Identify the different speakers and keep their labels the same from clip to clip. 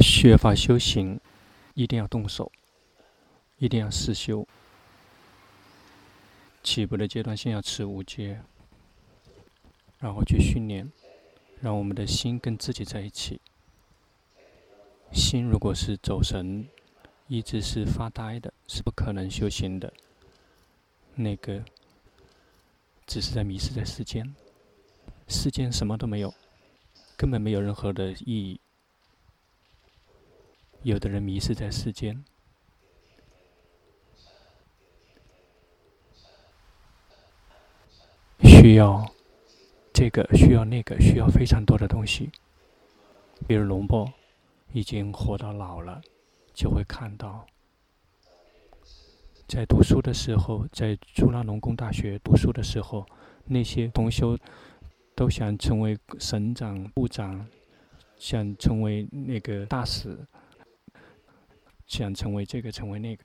Speaker 1: 学法修行，一定要动手，一定要实修。起步的阶段，先要持五戒，然后去训练，让我们的心跟自己在一起。心如果是走神，一直是发呆的，是不可能修行的。那个只是在迷失在世间，世间什么都没有，根本没有任何的意义。有的人迷失在世间，需要这个，需要那个，需要非常多的东西。比如龙波已经活到老了，就会看到，在读书的时候，在朱拉隆功大学读书的时候，那些同修都想成为省长、部长，想成为那个大使。想成为这个，成为那个，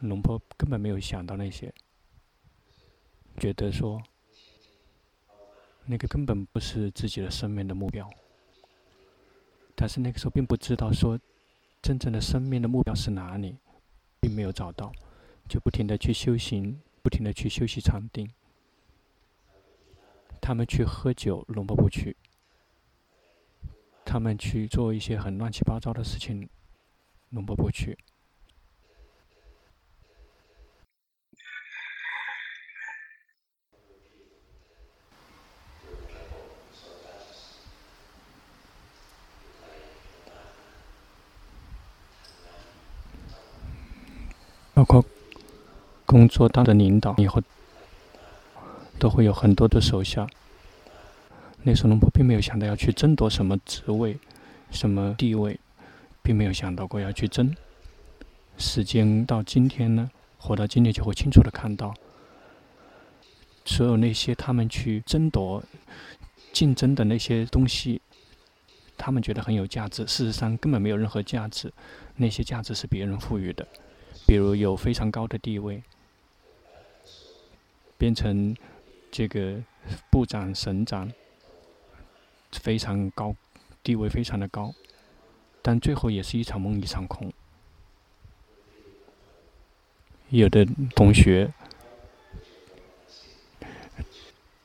Speaker 1: 龙婆根本没有想到那些，觉得说，那个根本不是自己的生命的目标。但是那个时候并不知道说，真正的生命的目标是哪里，并没有找到，就不停的去修行，不停的去修习禅定。他们去喝酒，龙婆不去；他们去做一些很乱七八糟的事情。龙波不去，包括工作当的领导以后，都会有很多的手下。那时候龙波并没有想到要去争夺什么职位、什么地位。并没有想到过要去争。时间到今天呢，活到今天就会清楚的看到，所有那些他们去争夺、竞争的那些东西，他们觉得很有价值，事实上根本没有任何价值。那些价值是别人赋予的，比如有非常高的地位，变成这个部长、省长，非常高，地位非常的高。但最后也是一场梦，一场空。有的同学，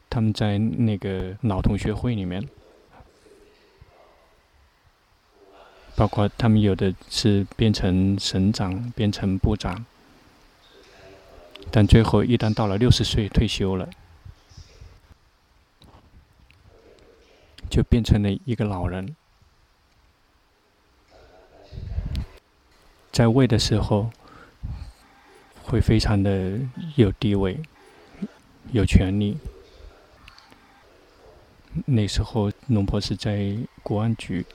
Speaker 1: 他们在那个老同学会里面，包括他们有的是变成省长，变成部长，但最后一旦到了六十岁退休了，就变成了一个老人。在位的时候，会非常的有地位、有权利。那时候，龙婆是在国安局，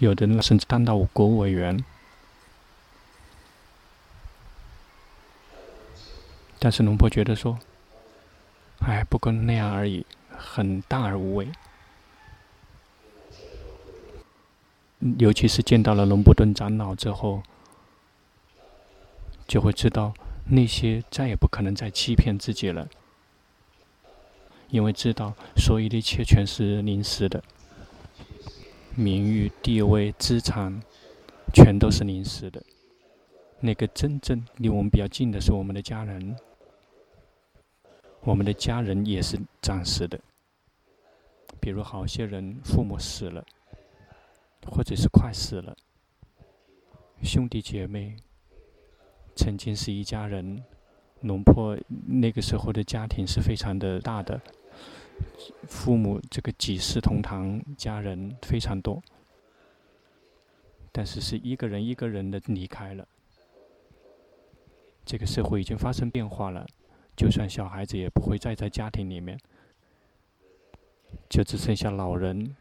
Speaker 1: 有的甚至当到国务委员，但是龙婆觉得说。哎，不过那样而已，很大而无畏。尤其是见到了龙布顿长老之后，就会知道那些再也不可能再欺骗自己了，因为知道所有的一切全是临时的，名誉、地位、资产，全都是临时的。那个真正离我们比较近的是我们的家人。我们的家人也是暂时的，比如好些人父母死了，或者是快死了，兄弟姐妹曾经是一家人，龙婆那个时候的家庭是非常的大的，父母这个几世同堂，家人非常多，但是是一个人一个人的离开了，这个社会已经发生变化了。就算小孩子也不会再在家庭里面，就只剩下老人，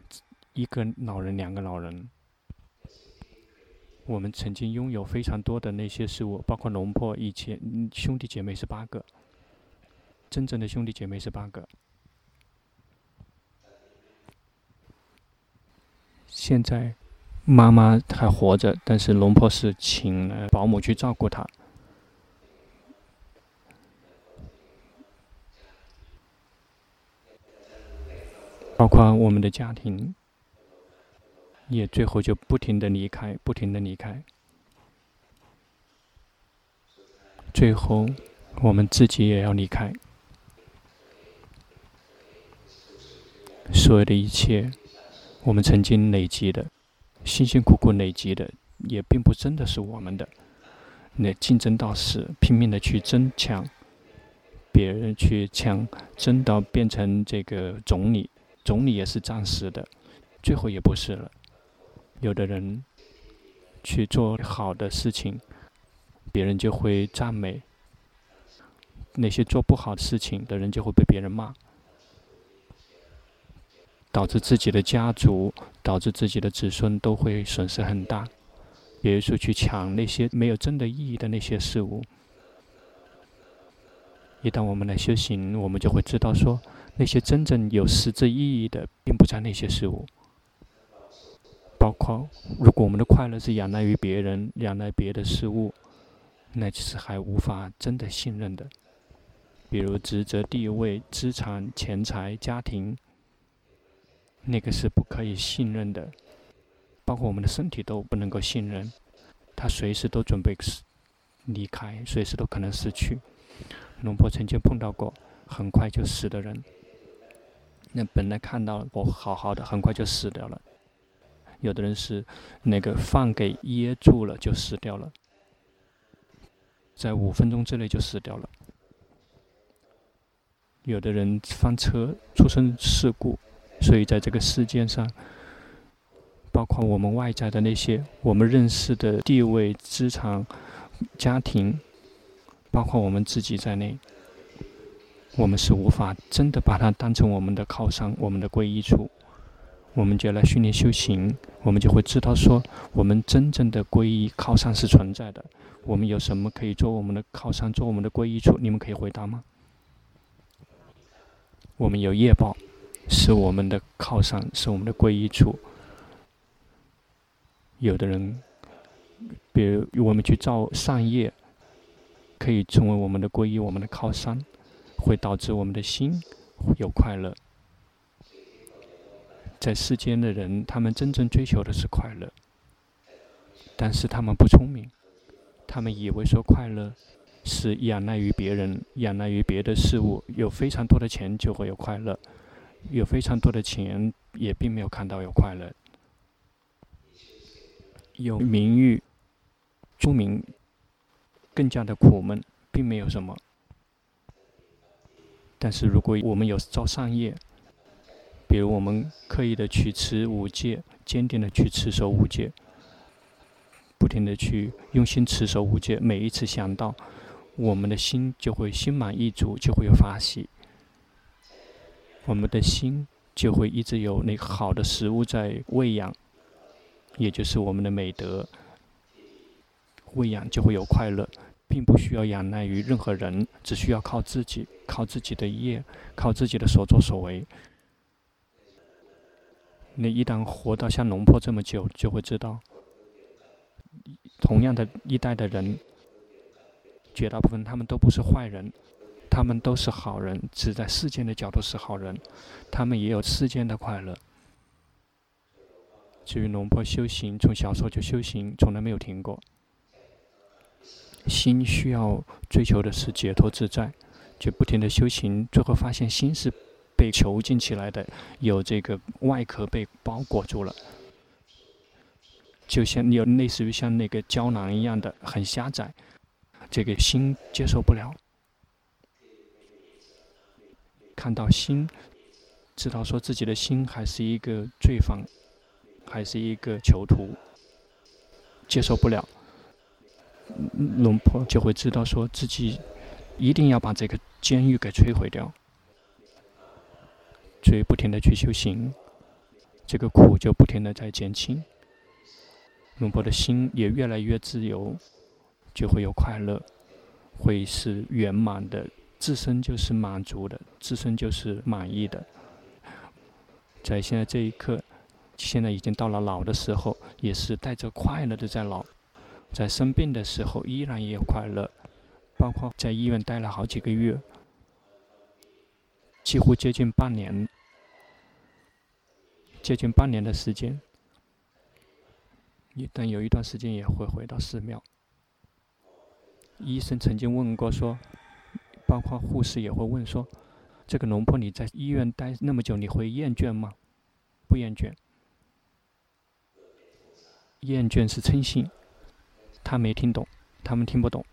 Speaker 1: 一个老人，两个老人。我们曾经拥有非常多的那些事物，包括龙婆以前兄弟姐妹是八个，真正的兄弟姐妹是八个。现在妈妈还活着，但是龙婆是请了保姆去照顾她。包括我们的家庭，也最后就不停的离开，不停的离开。最后，我们自己也要离开。所有的一切，我们曾经累积的，辛辛苦苦累积的，也并不真的是我们的。那竞争到死，拼命的去争抢，别人去抢，争到变成这个总理，总理也是暂时的，最后也不是了。有的人去做好的事情。别人就会赞美，那些做不好的事情的人就会被别人骂，导致自己的家族、导致自己的子孙都会损失很大。比如说去抢那些没有真的意义的那些事物。一旦我们来修行，我们就会知道说，那些真正有实质意义的，并不在那些事物。包括如果我们的快乐是仰赖于别人、仰赖别的事物。那其实还无法真的信任的，比如职责、地位、资产、钱财、家庭，那个是不可以信任的。包括我们的身体都不能够信任，他随时都准备离开，随时都可能死去。龙婆曾经碰到过很快就死的人，那本来看到我好好的，很快就死掉了。有的人是那个饭给噎住了就死掉了。在五分钟之内就死掉了。有的人翻车出生事故，所以在这个世界上，包括我们外在的那些我们认识的地位、资产、家庭，包括我们自己在内，我们是无法真的把它当成我们的靠山、我们的皈依处。我们就要来训练修行，我们就会知道说，我们真正的皈依靠山是存在的。我们有什么可以做我们的靠山、做我们的皈依处？你们可以回答吗？我们有业报，是我们的靠山，是我们的皈依处。有的人，比如我们去造善业，可以成为我们的皈依、我们的靠山，会导致我们的心有快乐。在世间的人，他们真正追求的是快乐，但是他们不聪明。他们以为说快乐是仰赖于别人，仰赖于别的事物，有非常多的钱就会有快乐，有非常多的钱也并没有看到有快乐，有名誉、出名更加的苦闷，并没有什么。但是如果我们有造善业，比如我们刻意的去持五戒，坚定的去持守五戒。不停的去用心持守五戒，每一次想到，我们的心就会心满意足，就会有法喜。我们的心就会一直有那个好的食物在喂养，也就是我们的美德。喂养就会有快乐，并不需要仰赖于任何人，只需要靠自己，靠自己的业，靠自己的所作所为。你一旦活到像龙婆这么久，就会知道。同样的一代的人，绝大部分他们都不是坏人，他们都是好人，只在世间的角度是好人，他们也有世间的快乐。至于龙婆修行，从小时候就修行，从来没有停过。心需要追求的是解脱自在，就不停的修行，最后发现心是被囚禁起来的，有这个外壳被包裹住了。就像有类似于像那个胶囊一样的很狭窄，这个心接受不了。看到心，知道说自己的心还是一个罪犯，还是一个囚徒，接受不了。龙婆就会知道说自己一定要把这个监狱给摧毁掉，所以不停的去修行，这个苦就不停的在减轻。龙婆的心也越来越自由，就会有快乐，会是圆满的，自身就是满足的，自身就是满意的。在现在这一刻，现在已经到了老的时候，也是带着快乐的在老。在生病的时候，依然也有快乐，包括在医院待了好几个月，几乎接近半年，接近半年的时间，但有一段时间也会回到寺庙。医生曾经问过说，包括护士也会问说，这个龙婆你在医院待那么久，你会厌倦吗？不厌倦。厌倦是嗔心，他没听懂，他们听不懂。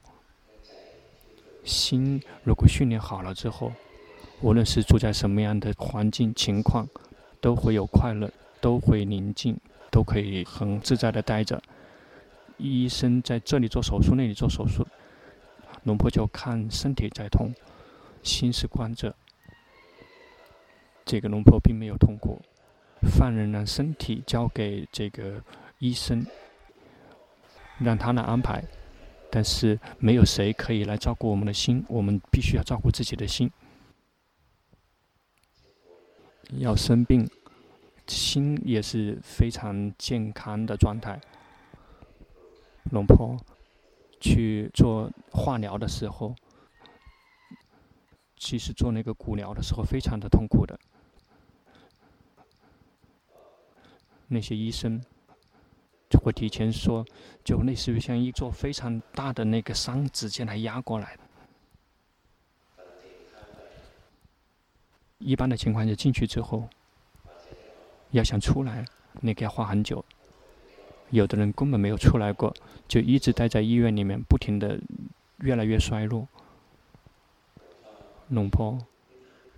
Speaker 1: 心如果训练好了之后，无论是住在什么样的环境情况，都会有快乐，都会宁静，都可以很自在的待着。医生在这里做手术，那里做手术，龙婆就看身体在痛，心是关着。这个龙婆并没有痛苦，犯人让身体交给这个医生，让他来安排。但是没有谁可以来照顾我们的心，我们必须要照顾自己的心。要生病，心也是非常健康的状态。龙婆去做化疗的时候，其实做那个骨疗的时候非常的痛苦的。那些医生就会提前说，就类似于像一座非常大的那个山直接来压过来。一般的情况下，进去之后，要想出来，那个要花很久。有的人根本没有出来过，就一直待在医院里面，不停的越来越衰弱。龙婆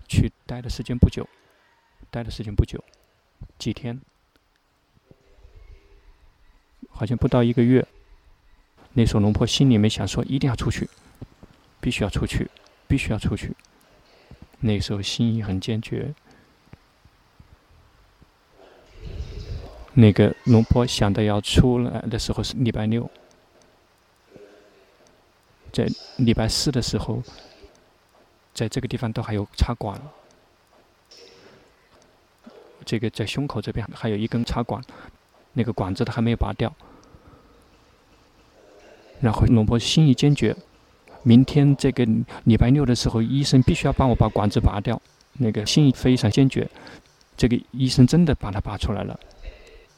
Speaker 1: 去待的时间不久，待的时间不久，几天，好像不到一个月。那时候龙婆心里面想说，一定要出去，必须要出去，必须要出去。那时候心意很坚决。那个龙婆想的要出来的时候是礼拜六，在礼拜四的时候，在这个地方都还有插管，这个在胸口这边还有一根插管，那个管子都还没有拔掉。然后龙婆心意坚决。明天这个礼拜六的时候，医生必须要帮我把管子拔掉。那个心意非常坚决，这个医生真的把它拔出来了。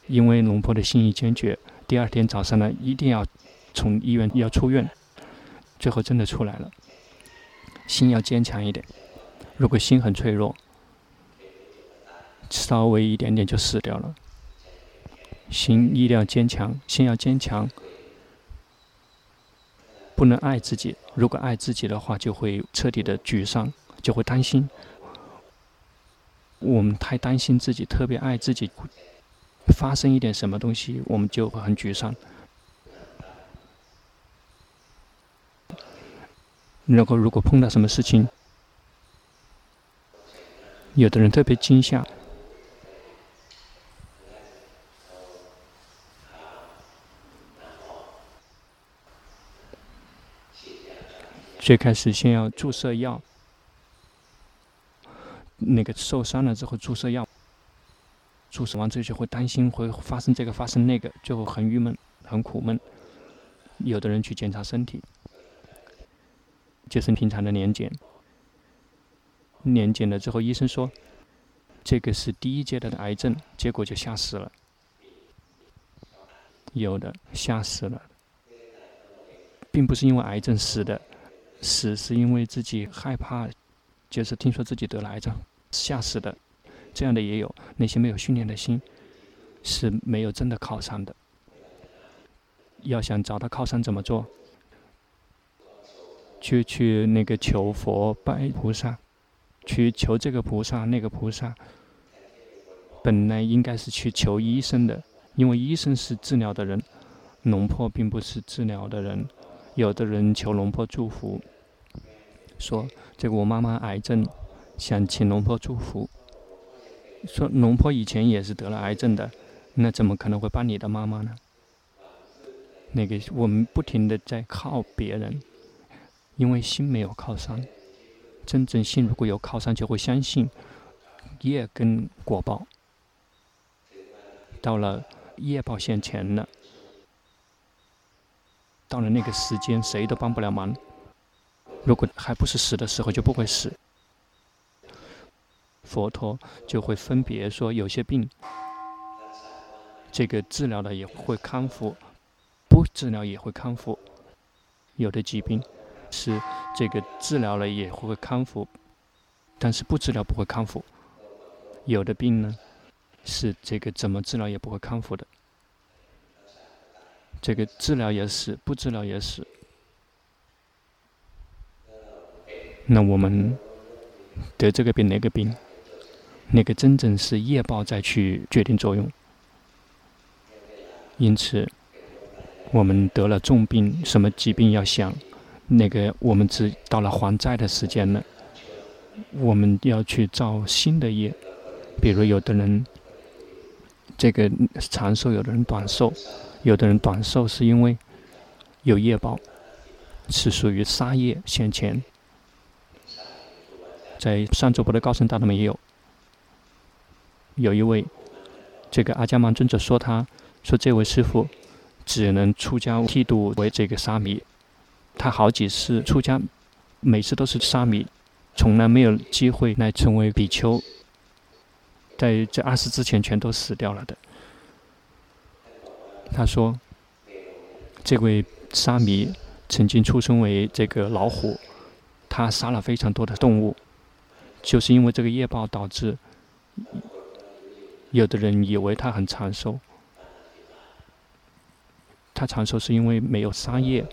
Speaker 1: 因为龙婆的心意坚决，第二天早上呢，一定要从医院要出院。最后真的出来了。心要坚强一点，如果心很脆弱，稍微一点点就死掉了。心一定要坚强，心要坚强。不能爱自己，如果爱自己的话，就会彻底的沮丧，就会担心。我们太担心自己，特别爱自己，发生一点什么东西，我们就会很沮丧。然后，如果碰到什么事情，有的人特别惊吓。最开始先要注射药，那个受伤了之后注射药，注射完之后就会担心会发生这个发生那个，就很郁闷，很苦闷。有的人去检查身体，就是平常的年检，年检了之后医生说，这个是第一阶段的癌症，结果就吓死了，有的吓死了，并不是因为癌症死的。死是因为自己害怕，就是听说自己得了癌症，吓死的，这样的也有。那些没有训练的心，是没有真的靠山的。要想找到靠山怎么做？去去那个求佛拜菩萨，去求这个菩萨那个菩萨。本来应该是去求医生的，因为医生是治疗的人，龙婆并不是治疗的人。有的人求龙婆祝福。说这个我妈妈癌症，想请龙婆祝福。说龙婆以前也是得了癌症的，那怎么可能会帮你的妈妈呢？那个我们不停的在靠别人，因为心没有靠山。真正心如果有靠山，就会相信业跟果报。到了业报现前了，到了那个时间，谁都帮不了忙。如果还不是死的时候，就不会死。佛陀就会分别说，有些病，这个治疗了也会康复，不治疗也会康复；有的疾病是这个治疗了也会康复，但是不治疗不会康复；有的病呢，是这个怎么治疗也不会康复的。这个治疗也是，不治疗也是。那我们得这个病那个病，那个真正是业报再去决定作用。因此，我们得了重病，什么疾病要想，那个我们只到了还债的时间了，我们要去造新的业。比如有的人这个长寿，有的人短寿。有的人短寿是因为有业报，是属于杀业现前。在上座部的高僧大德们也有，有一位这个阿伽曼尊者说他，说这位师傅只能出家剃度为这个沙弥，他好几次出家，每次都是沙弥，从来没有机会来成为比丘，在这二十之前全都死掉了的。他说：“这位沙弥曾经出生为这个老虎，他杀了非常多的动物，就是因为这个业报导致，有的人以为他很长寿，他长寿是因为没有杀业，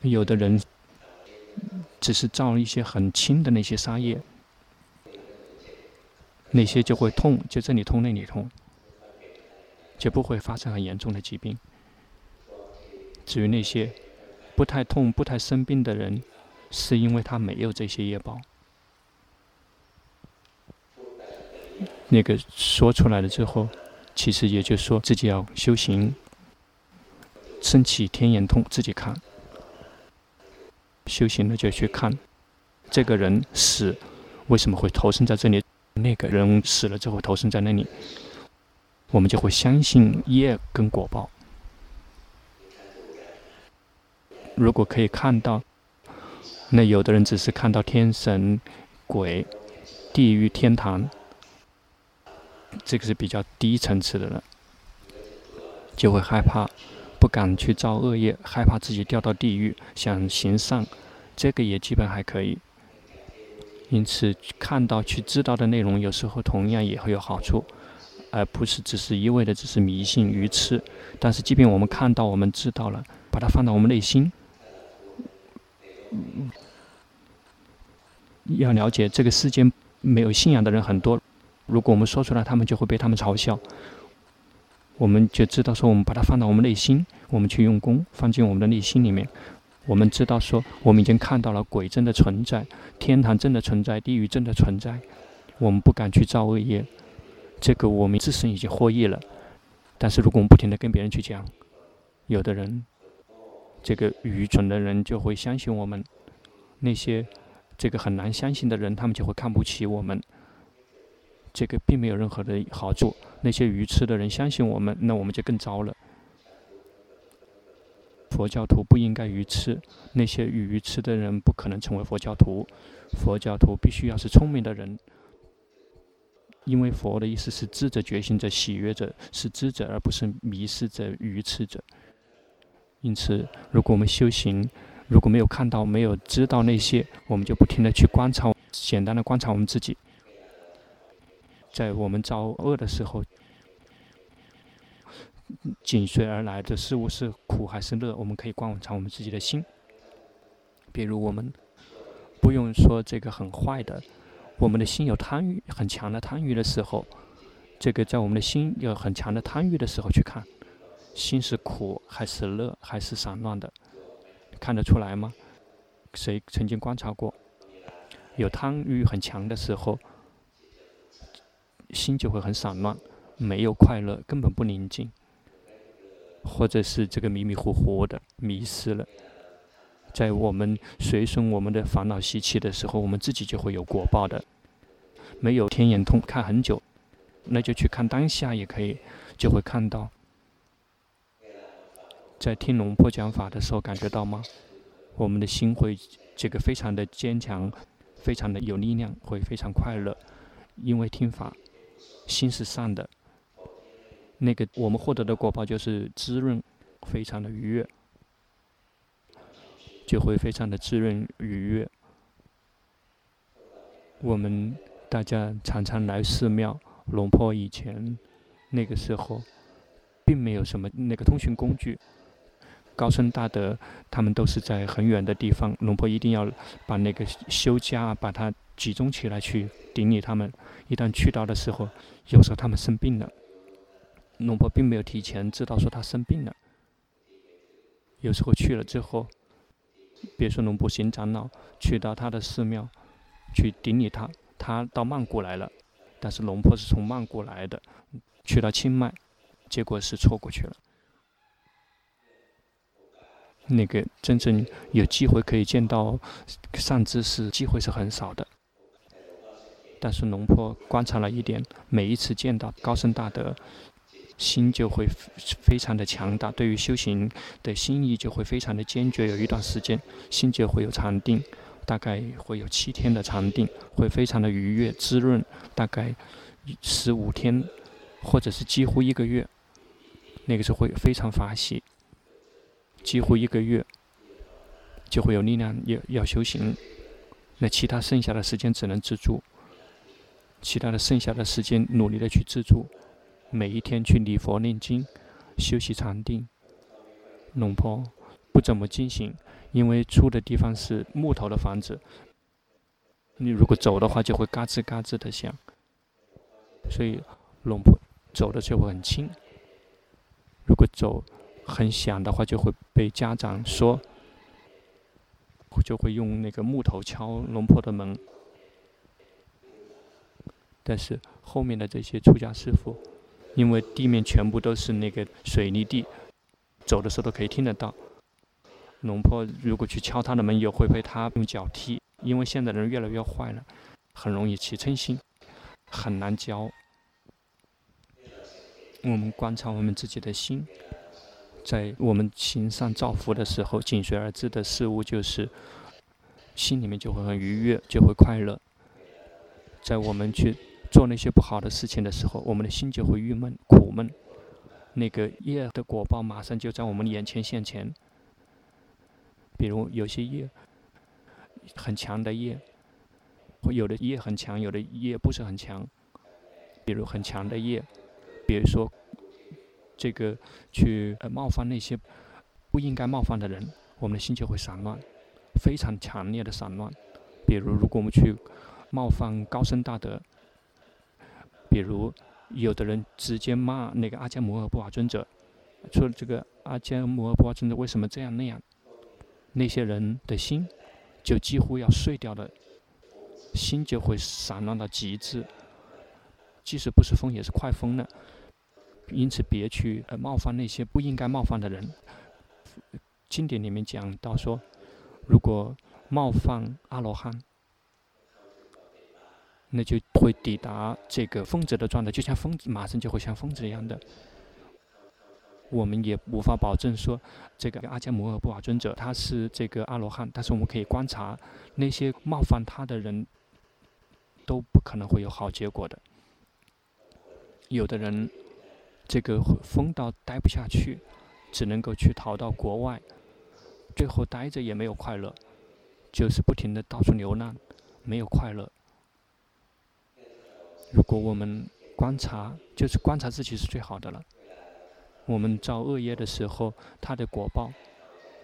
Speaker 1: 有的人只是造了一些很轻的那些杀业，那些就会痛，就这里痛那里痛。”就不会发生很严重的疾病。至于那些不太痛、不太生病的人，是因为他没有这些业报。那个说出来了之后，其实也就说自己要修行，升起天眼通，自己看。修行了就去看，这个人死为什么会投生在这里？那个人死了之后投生在那里。我们就会相信业跟果报。如果可以看到，那有的人只是看到天神、鬼、地狱、天堂，这个是比较低层次的了，就会害怕，不敢去造恶业，害怕自己掉到地狱，想行善，这个也基本还可以。因此，看到、去知道的内容，有时候同样也会有好处。而不是只是一味的只是迷信愚痴，但是即便我们看到，我们知道了，把它放到我们内心，要了解这个世间没有信仰的人很多，如果我们说出来，他们就会被他们嘲笑。我们就知道说，我们把它放到我们内心，我们去用功，放进我们的内心里面。我们知道说，我们已经看到了鬼真的存在，天堂真的存在，地狱真的存在，我们不敢去造恶业。这个我们自身已经获益了，但是如果我们不停的跟别人去讲，有的人，这个愚蠢的人就会相信我们；那些这个很难相信的人，他们就会看不起我们。这个并没有任何的好处。那些愚痴的人相信我们，那我们就更糟了。佛教徒不应该愚痴，那些愚痴的人不可能成为佛教徒。佛教徒必须要是聪明的人。因为佛的意思是知者、觉醒者、喜悦者，是知者，而不是迷失者、愚痴者。因此，如果我们修行，如果没有看到、没有知道那些，我们就不停的去观察，简单的观察我们自己。在我们遭恶的时候，紧随而来的事物是苦还是乐？我们可以观察我们自己的心。比如，我们不用说这个很坏的。我们的心有贪欲很强的贪欲的时候，这个在我们的心有很强的贪欲的时候去看，心是苦还是乐还是散乱的，看得出来吗？谁曾经观察过？有贪欲很强的时候，心就会很散乱，没有快乐，根本不宁静，或者是这个迷迷糊糊的迷失了。在我们随顺我们的烦恼习气的时候，我们自己就会有果报的。没有天眼通看很久，那就去看当下也可以，就会看到。在听龙婆讲法的时候，感觉到吗？我们的心会这个非常的坚强，非常的有力量，会非常快乐，因为听法，心是善的。那个我们获得的果报就是滋润，非常的愉悦，就会非常的滋润愉悦。我们大家常常来寺庙，龙婆以前那个时候，并没有什么那个通讯工具。高僧大德他们都是在很远的地方，龙婆一定要把那个修家把它集中起来去顶礼他们。一旦去到的时候，有时候他们生病了。龙婆并没有提前知道说他生病了。有时候去了之后，别说龙婆行长老去到他的寺庙去顶礼他，他到曼谷来了，但是龙婆是从曼谷来的，去到清迈，结果是错过去了。那个真正有机会可以见到善知识，机会是很少的。但是龙婆观察了一点，每一次见到高僧大德。心就会非常的强大，对于修行的心意就会非常的坚决。有一段时间，心就会有禅定，大概会有七天的禅定，会非常的愉悦滋润。大概十五天，或者是几乎一个月，那个时候会非常法喜。几乎一个月，就会有力量要要修行。那其他剩下的时间只能自助，其他的剩下的时间努力的去自助。每一天去礼佛念经，修习禅定。龙婆不怎么惊醒，因为住的地方是木头的房子。你如果走的话，就会嘎吱嘎吱的响。所以龙婆走的就会很轻。如果走很响的话，就会被家长说，就会用那个木头敲龙婆的门。但是后面的这些出家师父。因为地面全部都是那个水泥地，走的时候都可以听得到。龙婆如果去敲他的门，也会被他用脚踢。因为现在人越来越坏了，很容易起嗔心，很难教。我们观察我们自己的心，在我们行善造福的时候，紧随而至的事物就是心里面就会很愉悦，就会快乐。在我们去。做那些不好的事情的时候，我们的心就会郁闷、苦闷。那个业的果报马上就在我们眼前现前。比如有些业很强的业，会有的业很强，有的业不是很强。比如很强的业，比如说这个去呃冒犯那些不应该冒犯的人，我们的心就会散乱，非常强烈的散乱。比如如果我们去冒犯高僧大德。比如，有的人直接骂那个阿迦摩诃布瓦尊者，说这个阿迦摩诃布瓦尊者为什么这样那样？那些人的心就几乎要碎掉了，心就会散乱到极致，即使不是疯也是快疯了。因此，别去呃冒犯那些不应该冒犯的人。经典里面讲到说，如果冒犯阿罗汉。那就会抵达这个疯子的状态，就像疯子，马上就会像疯子一样的。我们也无法保证说，这个阿迦摩诃布瓦尊者他是这个阿罗汉，但是我们可以观察那些冒犯他的人，都不可能会有好结果的。有的人这个疯到待不下去，只能够去逃到国外，最后待着也没有快乐，就是不停的到处流浪，没有快乐。如果我们观察，就是观察自己是最好的了。我们造恶业的时候，它的果报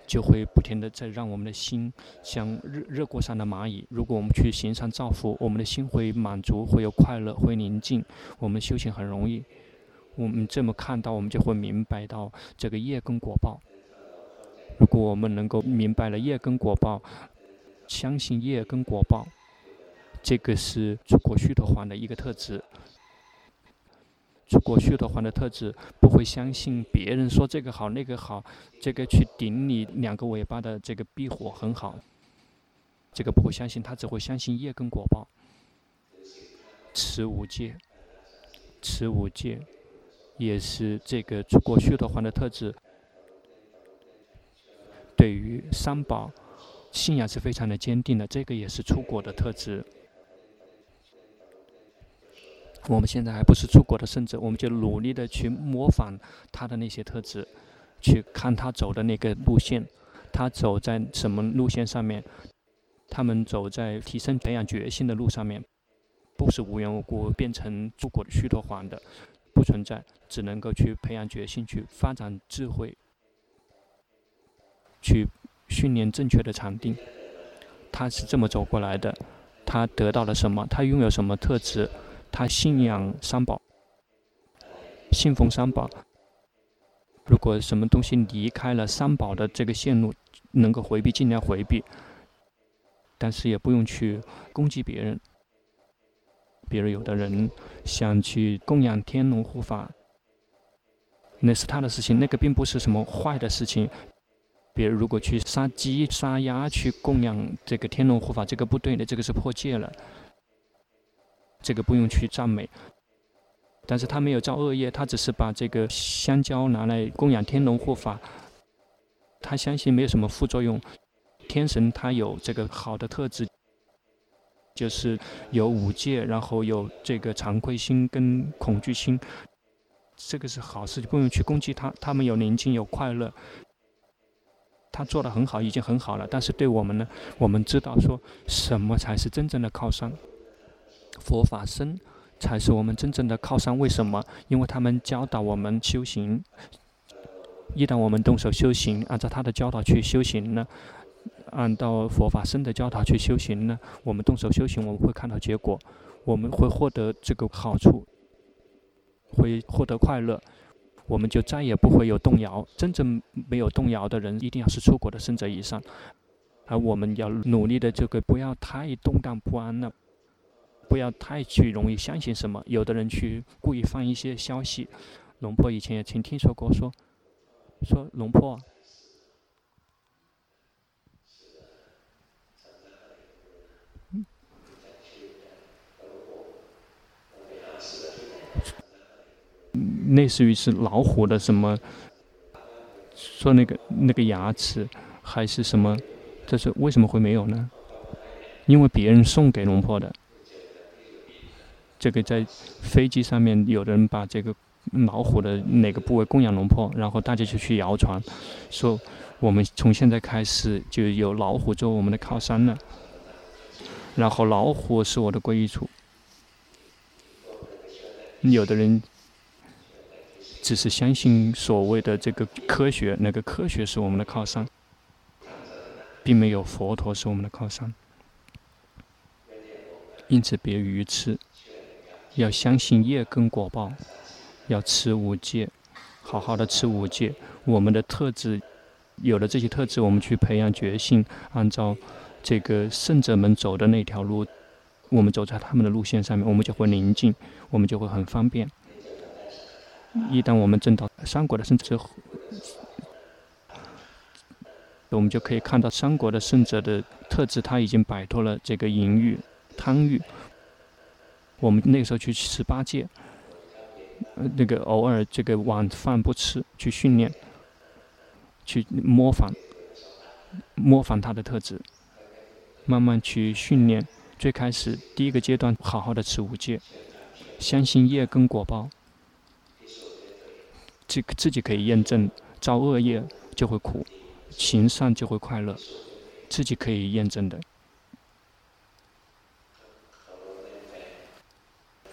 Speaker 1: 就会不停的在让我们的心像热热锅上的蚂蚁。如果我们去行善造福，我们的心会满足，会有快乐，会宁静。我们修行很容易。我们这么看到，我们就会明白到这个业跟果报。如果我们能够明白了业跟果报，相信业跟果报。这个是出国虚陀洹的一个特质。出国虚陀洹的特质不会相信别人说这个好那个好，这个去顶你两个尾巴的这个壁火很好，这个不会相信，他只会相信业跟果报。持五戒，持五戒，也是这个出国须陀洹的特质。对于三宝信仰是非常的坚定的，这个也是出国的特质。我们现在还不是出国的圣者，我们就努力的去模仿他的那些特质，去看他走的那个路线，他走在什么路线上面，他们走在提升培养决心的路上面，不是无缘无故变成出国的虚陀洹的，不存在，只能够去培养决心，去发展智慧，去。训练正确的禅定，他是这么走过来的。他得到了什么？他拥有什么特质？他信仰三宝，信奉三宝。如果什么东西离开了三宝的这个线路，能够回避，尽量回避。但是也不用去攻击别人。比如有的人想去供养天龙护法，那是他的事情，那个并不是什么坏的事情。比如，如果去杀鸡、杀鸭去供养这个天龙护法，这个不对的，这个是破戒了。这个不用去赞美。但是他没有造恶业，他只是把这个香蕉拿来供养天龙护法，他相信没有什么副作用。天神他有这个好的特质，就是有五戒，然后有这个惭愧心跟恐惧心，这个是好事，不用去攻击他。他们有宁静，有快乐。他做得很好，已经很好了。但是对我们呢，我们知道说什么才是真正的靠山？佛法僧才是我们真正的靠山。为什么？因为他们教导我们修行。一旦我们动手修行，按照他的教导去修行呢，按照佛法僧的教导去修行呢，我们动手修行，我们会看到结果，我们会获得这个好处，会获得快乐。我们就再也不会有动摇。真正没有动摇的人，一定要是出国的圣者以上。而我们要努力的这个，不要太动荡不安了，不要太去容易相信什么。有的人去故意放一些消息，龙婆以前也曾听说过说，说龙婆。类似于是老虎的什么，说那个那个牙齿还是什么，这是为什么会没有呢？因为别人送给龙婆的。这个在飞机上面有的人把这个老虎的哪个部位供养龙婆，然后大家就去谣传，说我们从现在开始就有老虎做我们的靠山了，然后老虎是我的归依处。有的人。只是相信所谓的这个科学，那个科学是我们的靠山，并没有佛陀是我们的靠山。因此，别愚痴，要相信业根果报，要持五戒，好好的持五戒。我们的特质，有了这些特质，我们去培养觉性，按照这个圣者们走的那条路，我们走在他们的路线上面，我们就会宁静，我们就会很方便。一旦我们证到三国的圣者，我们就可以看到三国的圣者的特质，他已经摆脱了这个淫欲、贪欲。我们那个时候去吃八戒，那个偶尔这个晚饭不吃，去训练，去模仿，模仿他的特质，慢慢去训练。最开始第一个阶段，好好的持五戒，相信业根果报。自自己可以验证，造恶业就会苦，行善就会快乐，自己可以验证的。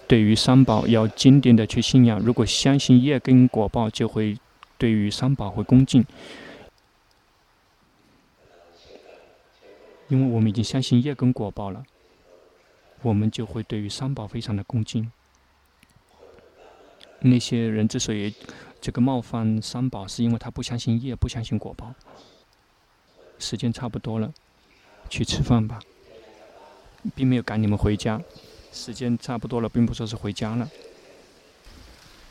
Speaker 1: 对于三宝要坚定的去信仰，如果相信业根果报，就会对于三宝会恭敬。因为我们已经相信业根果报了，我们就会对于三宝非常的恭敬。那些人之所以这个冒犯三宝，是因为他不相信业，不相信果报。时间差不多了，去吃饭吧，并没有赶你们回家。时间差不多了，并不说是回家了。